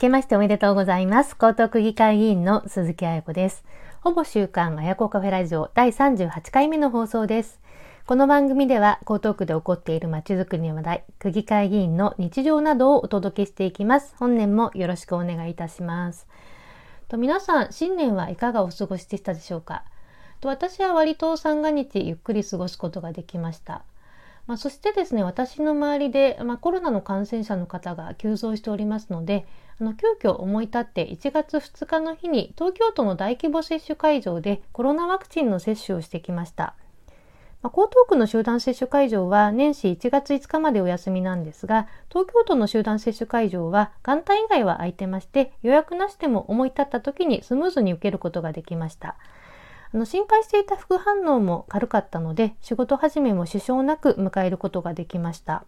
けましておめでとうございます。江東区議会議員の鈴木彩子です。ほぼ週刊あやこカフェラジオ第38回目の放送です。この番組では江東区で起こっているまちづくりの話題、区議会議員の日常などをお届けしていきます。本年もよろしくお願いいたします。と皆さん、新年はいかがお過ごしでしたでしょうか？と私は割と三が日ゆっくり過ごすことができました。まあ、そしてですね、私の周りで、まあ、コロナの感染者の方が急増しておりますので、あの急遽思い立って1月2日の日に東京都の大規模接種会場でコロナワクチンの接種をしてきました。まあ、江東区の集団接種会場は年始1月5日までお休みなんですが、東京都の集団接種会場は元旦以外は空いてまして、予約なしでも思い立った時にスムーズに受けることができました。あの心配していた副反応も軽かったので、仕事始めも支障なく迎えることができました。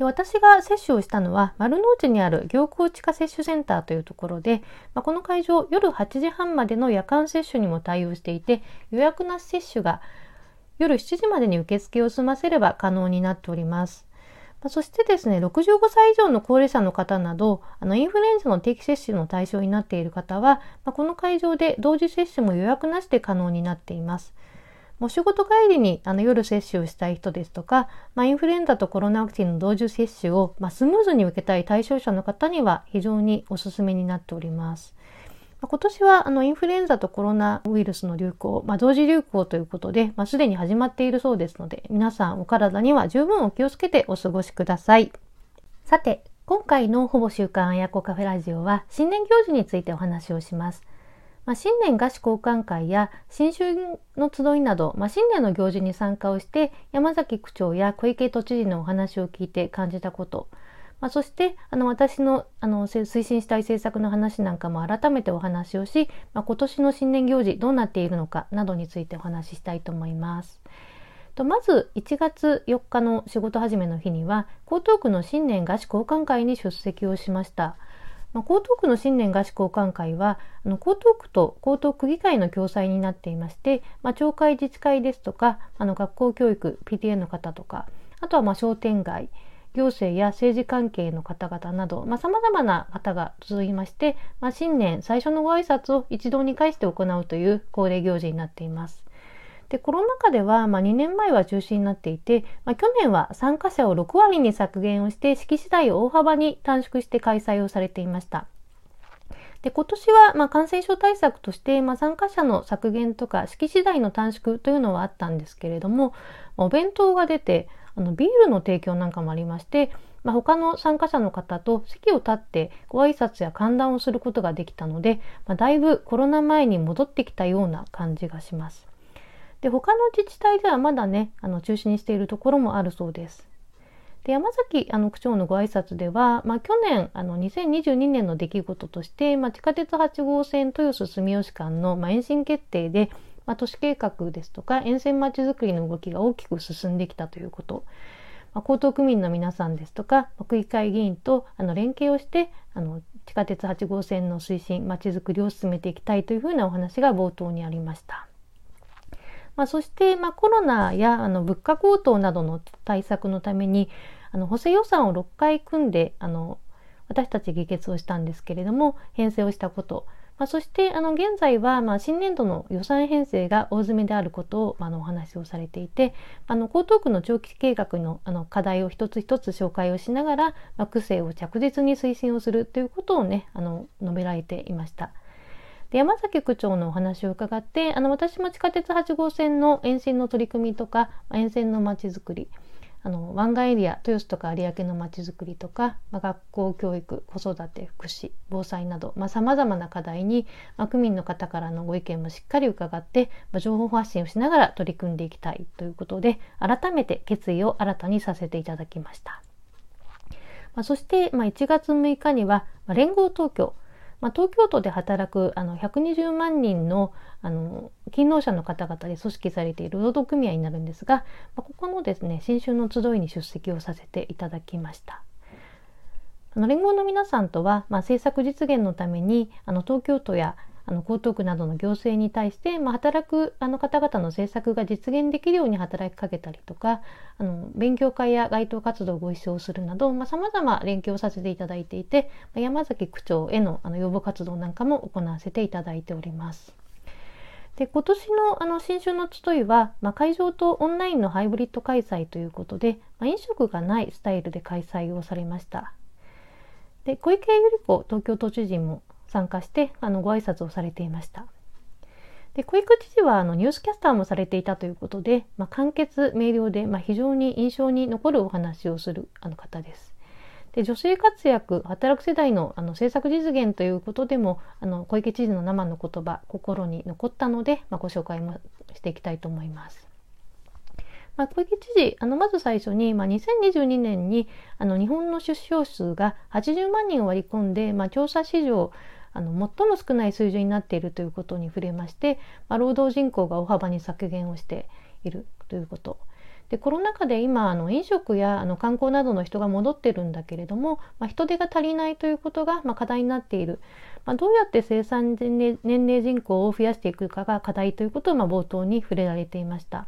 で私が接種をしたのは丸の内にある行幸地下接種センターというところで、まあ、この会場夜8時半までの夜間接種にも対応していて予約なし接種が夜7時までに受付を済ませれば可能になっております。まそしてですね、65歳以上の高齢者の方など、あの、インフルエンザの定期接種の対象になっている方は、まこの会場で同時接種も予約なしで可能になっています。お仕事帰りにあの夜接種をしたい人ですとか、まあ、インフルエンザとコロナワクチンの同時接種を、まあ、スムーズに受けたい対象者の方には非常におすすめになっております。今年はあのインフルエンザとコロナウイルスの流行、まあ、同時流行ということで、まあ、すでに始まっているそうですので、皆さんお体には十分お気をつけてお過ごしください。さて、今回のほぼ週刊あやこカフェラジオは新年行事についてお話をします。まあ、新年菓子交換会や新春の集いなど、まあ、新年の行事に参加をして山崎区長や小池都知事のお話を聞いて感じたこと、まあ、そしてあの私のあの推進したい政策の話なんかも改めてお話をし、まあ、今年の新年行事どうなっているのかなどについてお話ししたいと思います。とまず1月4日の仕事始めの日には江東区の新年菓子交換会に出席をしました。まあ、江東区の新年菓子交換会はあの江東区と江東区議会の共催になっていまして、まあ、町会自治会ですとかあの学校教育 PTA の方とかあとはまあ商店街行政や政治関係の方々など、まあ、様々な方が続きまして、まあ、新年最初のご挨拶を一堂に会して行うという恒例行事になっています。で、コロナ禍では、まあ、2年前は中止になっていて、まあ、去年は参加者を6割に削減をして、式次第を大幅に短縮して開催をされていました。で今年は、ま、感染症対策として、まあ、参加者の削減とか式次第の短縮というのはあったんですけれどもお弁当が出てあのビールの提供なんかもありまして、まあ、他の参加者の方と席を立ってご挨拶や歓談をすることができたので、まあ、だいぶコロナ前に戻ってきたような感じがします。で他の自治体ではまだねあの中止にしているところもあるそうです。で山崎あの区長のご挨拶では、まあ、去年あの2022年の出来事として、まあ、地下鉄8号線豊洲住吉間の、まあ、延伸決定で、まあ、都市計画ですとか沿線まちづくりの動きが大きく進んできたということ、まあ、江東区民の皆さんですとか区議会議員とあの連携をしてあの地下鉄8号線の推進まちづくりを進めていきたいというふうなお話が冒頭にありました。まあ、そして、まあ、コロナやあの物価高騰などの対策のためにあの補正予算を6回組んであの私たち議決をしたんですけれども編成をしたこと、まあ、そしてあの現在は、まあ、新年度の予算編成が大詰めであることを、まあ、のお話をされていてあの江東区の長期計画のあの課題を一つ一つ紹介をしながら、まあ、区政を着実に推進をするということをねあの述べられていました。で山崎区長のお話を伺ってあの私も地下鉄8号線の沿線の取り組みとか沿線のまちづくりあの湾岸エリア豊洲とか有明のまちづくりとか、まあ、学校教育子育て福祉防災などさまざ、まな課題に、まあ、区民の方からのご意見もしっかり伺って、まあ、情報発信をしながら取り組んでいきたいということで改めて決意を新たにさせていただきました。まあ、そして、まあ、1月6日には、まあ、連合東京まあ、東京都で働くあの120万人のあの勤労者の方々で組織されている労働組合になるんですが、まあ、ここのですね新春の集いに出席をさせていただきました。あの連合の皆さんとは、まあ、政策実現のためにあの東京都やあの江東区などの行政に対して、まあ、働くあの方々の政策が実現できるように働きかけたりとかあの勉強会や街頭活動をご一緒するなどさまざ、ま連携をさせていただいていて山崎区長へのあの要望活動なんかも行わせていただいております。で今年のあの新春の集いは、まあ、会場とオンラインのハイブリッド開催ということで、まあ、飲食がないスタイルで開催をされました。で小池百合子東京都知事も参加してあのご挨拶をされていました。で小池知事はあのニュースキャスターもされていたということで、まあ、簡潔明瞭で、まあ、非常に印象に残るお話をするあの方です。で女性活躍働く世代のあの政策実現ということでもあの小池知事の生の言葉心に残ったので、まあ、ご紹介もしていきたいと思います。まあ、小池知事あのまず最初に、まあ、2022年にあの日本の出生数が80万人を割り込んで、まあ、調査史上あの最も少ない水準になっているということに触れまして、まあ、労働人口が大幅に削減をしているということでコロナ禍で今あの飲食やあの観光などの人が戻ってるんだけれども、まあ、人手が足りないということが、まあ、課題になっている、まあ、どうやって生産年齢人口を増やしていくかが課題ということを、まあ、冒頭に触れられていました。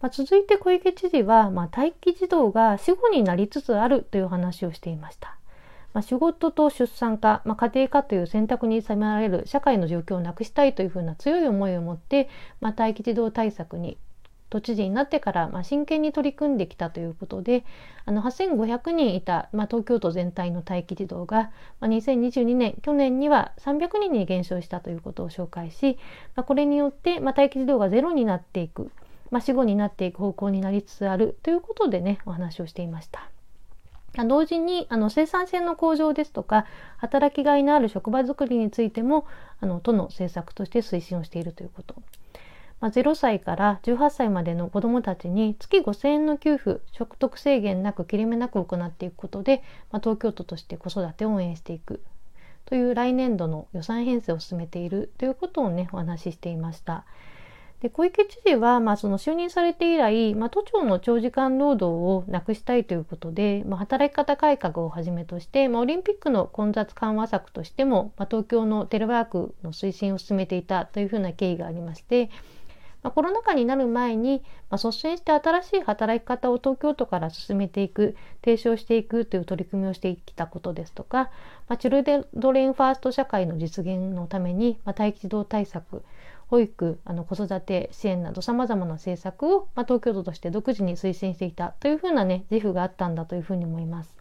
まあ、続いて小池知事は、まあ、待機児童が死後になりつつあるという話をしていました。まあ、仕事と出産か、まあ、家庭かという選択に迫られる社会の状況をなくしたいというふうな強い思いを持って、まあ、待機児童対策に都知事になってから、まあ、真剣に取り組んできたということであの8500人いた、まあ、東京都全体の待機児童が、まあ、2022年去年には300人に減少したということを紹介し、まあ、これによって、まあ、待機児童がゼロになっていく、まあ、死後になっていく方向になりつつあるということでねお話をしていました。同時にあの生産性の向上ですとか働きがいのある職場づくりについてもあの都の政策として推進をしているということ。まあ、0歳から18歳までの子どもたちに月5000円の給付所得制限なく切れ目なく行っていくことで、まあ、東京都として子育てを応援していくという来年度の予算編成を進めているということをねお話ししていました。で小池知事は、まあ、その就任されて以来、まあ、都庁の長時間労働をなくしたいということで、まあ、働き方改革をはじめとして、まあ、オリンピックの混雑緩和策としても、まあ、東京のテレワークの推進を進めていたというふうな経緯がありまして、まあ、コロナ禍になる前に、まあ、率先して新しい働き方を東京都から進めていく提唱していくという取り組みをしてきたことですとか、まあ、チルドレンファースト社会の実現のために、まあ、待機児童対策保育あの子育て支援などさまざまな政策を、まあ、東京都として独自に推進していたというふうなね自負があったんだというふうに思います。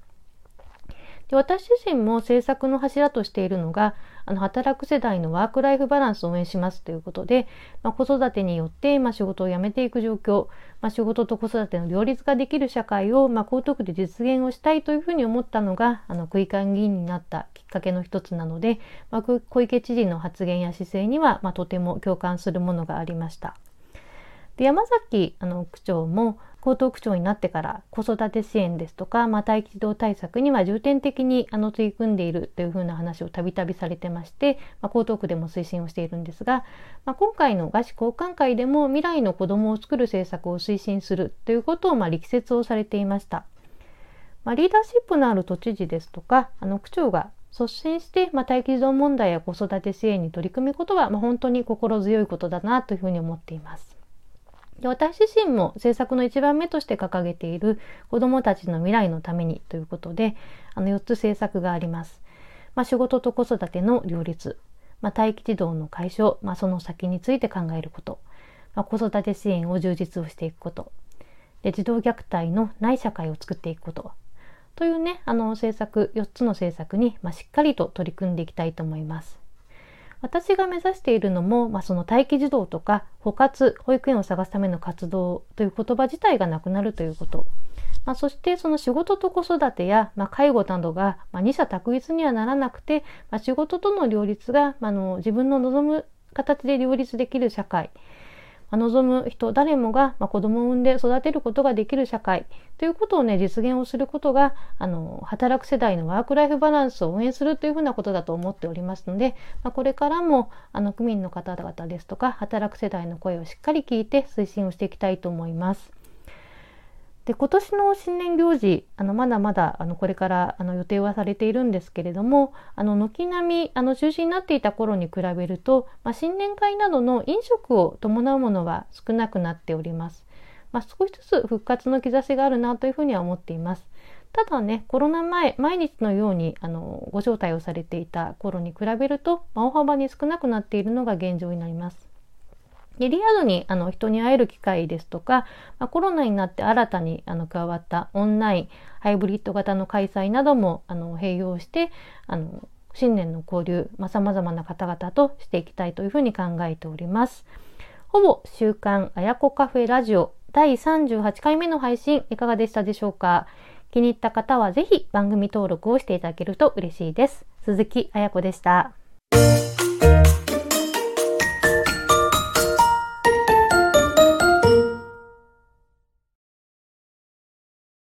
で私自身も政策の柱としているのがあの働く世代のワークライフバランスを応援しますということで、まあ、子育てによって、まあ、仕事を辞めていく状況、まあ、仕事と子育ての両立ができる社会を、まあ、江東区で実現をしたいというふうに思ったのがあの区議会議員になったきっかけの一つなので、まあ、小池知事の発言や姿勢には、まあ、とても共感するものがありました。で山崎あの区長も江東区長になってから子育て支援ですとか、まあ、待機児童対策には重点的にあの取り組んでいるというふうな話をたびたびされてまして、まあ、江東区でも推進をしているんですが、まあ、今回の賀詞交換会でも未来の子どもを作る政策を推進するということをまあ力説をされていました。まあ、リーダーシップのある都知事ですとかあの区長が率先して、まあ、待機児童問題や子育て支援に取り組むことは、まあ、本当に心強いことだなというふうに思っています。で私自身も政策の一番目として掲げている子どもたちの未来のためにということであの4つ政策があります。まあ、仕事と子育ての両立、まあ、待機児童の解消、まあ、その先について考えること、まあ、子育て支援を充実をしていくこと。で児童虐待のない社会を作っていくこと。というねあの政策4つの政策に、まあ、しっかりと取り組んでいきたいと思います。私が目指しているのも、まあ、その待機児童とか保活保育園を探すための活動という言葉自体がなくなるということ、まあ、そしてその仕事と子育てや、まあ、介護などが、まあ、二者択一にはならなくて、まあ、仕事との両立が、まあ、の自分の望む形で両立できる社会。望む人誰もが、まあ、子供を産んで育てることができる社会ということをね実現をすることがあの働く世代のワークライフバランスを応援するというふうなことだと思っておりますので、まあ、これからもあの区民の方々ですとか働く世代の声をしっかり聞いて推進をしていきたいと思います。で今年の新年行事あのまだまだあのこれからあの予定はされているんですけれどもあの軒並みあの中止になっていた頃に比べると、まあ、新年会などの飲食を伴うものは少なくなっております。まあ、少しずつ復活の兆しがあるなというふうには思っています。ただね、コロナ前、毎日のようにあのご招待をされていた頃に比べると、まあ、大幅に少なくなっているのが現状になります。でリアルにあの人に会える機会ですとか、まあ、コロナになって新たにあの加わったオンライン、ハイブリッド型の開催などもあの併用して、あの新年の交流、まあ、様々な方々としていきたいというふうに考えております。ほぼ週刊あやこカフェラジオ第38回目の配信いかがでしたでしょうか？気に入った方はぜひ番組登録をしていただけると嬉しいです。鈴木あやこでした。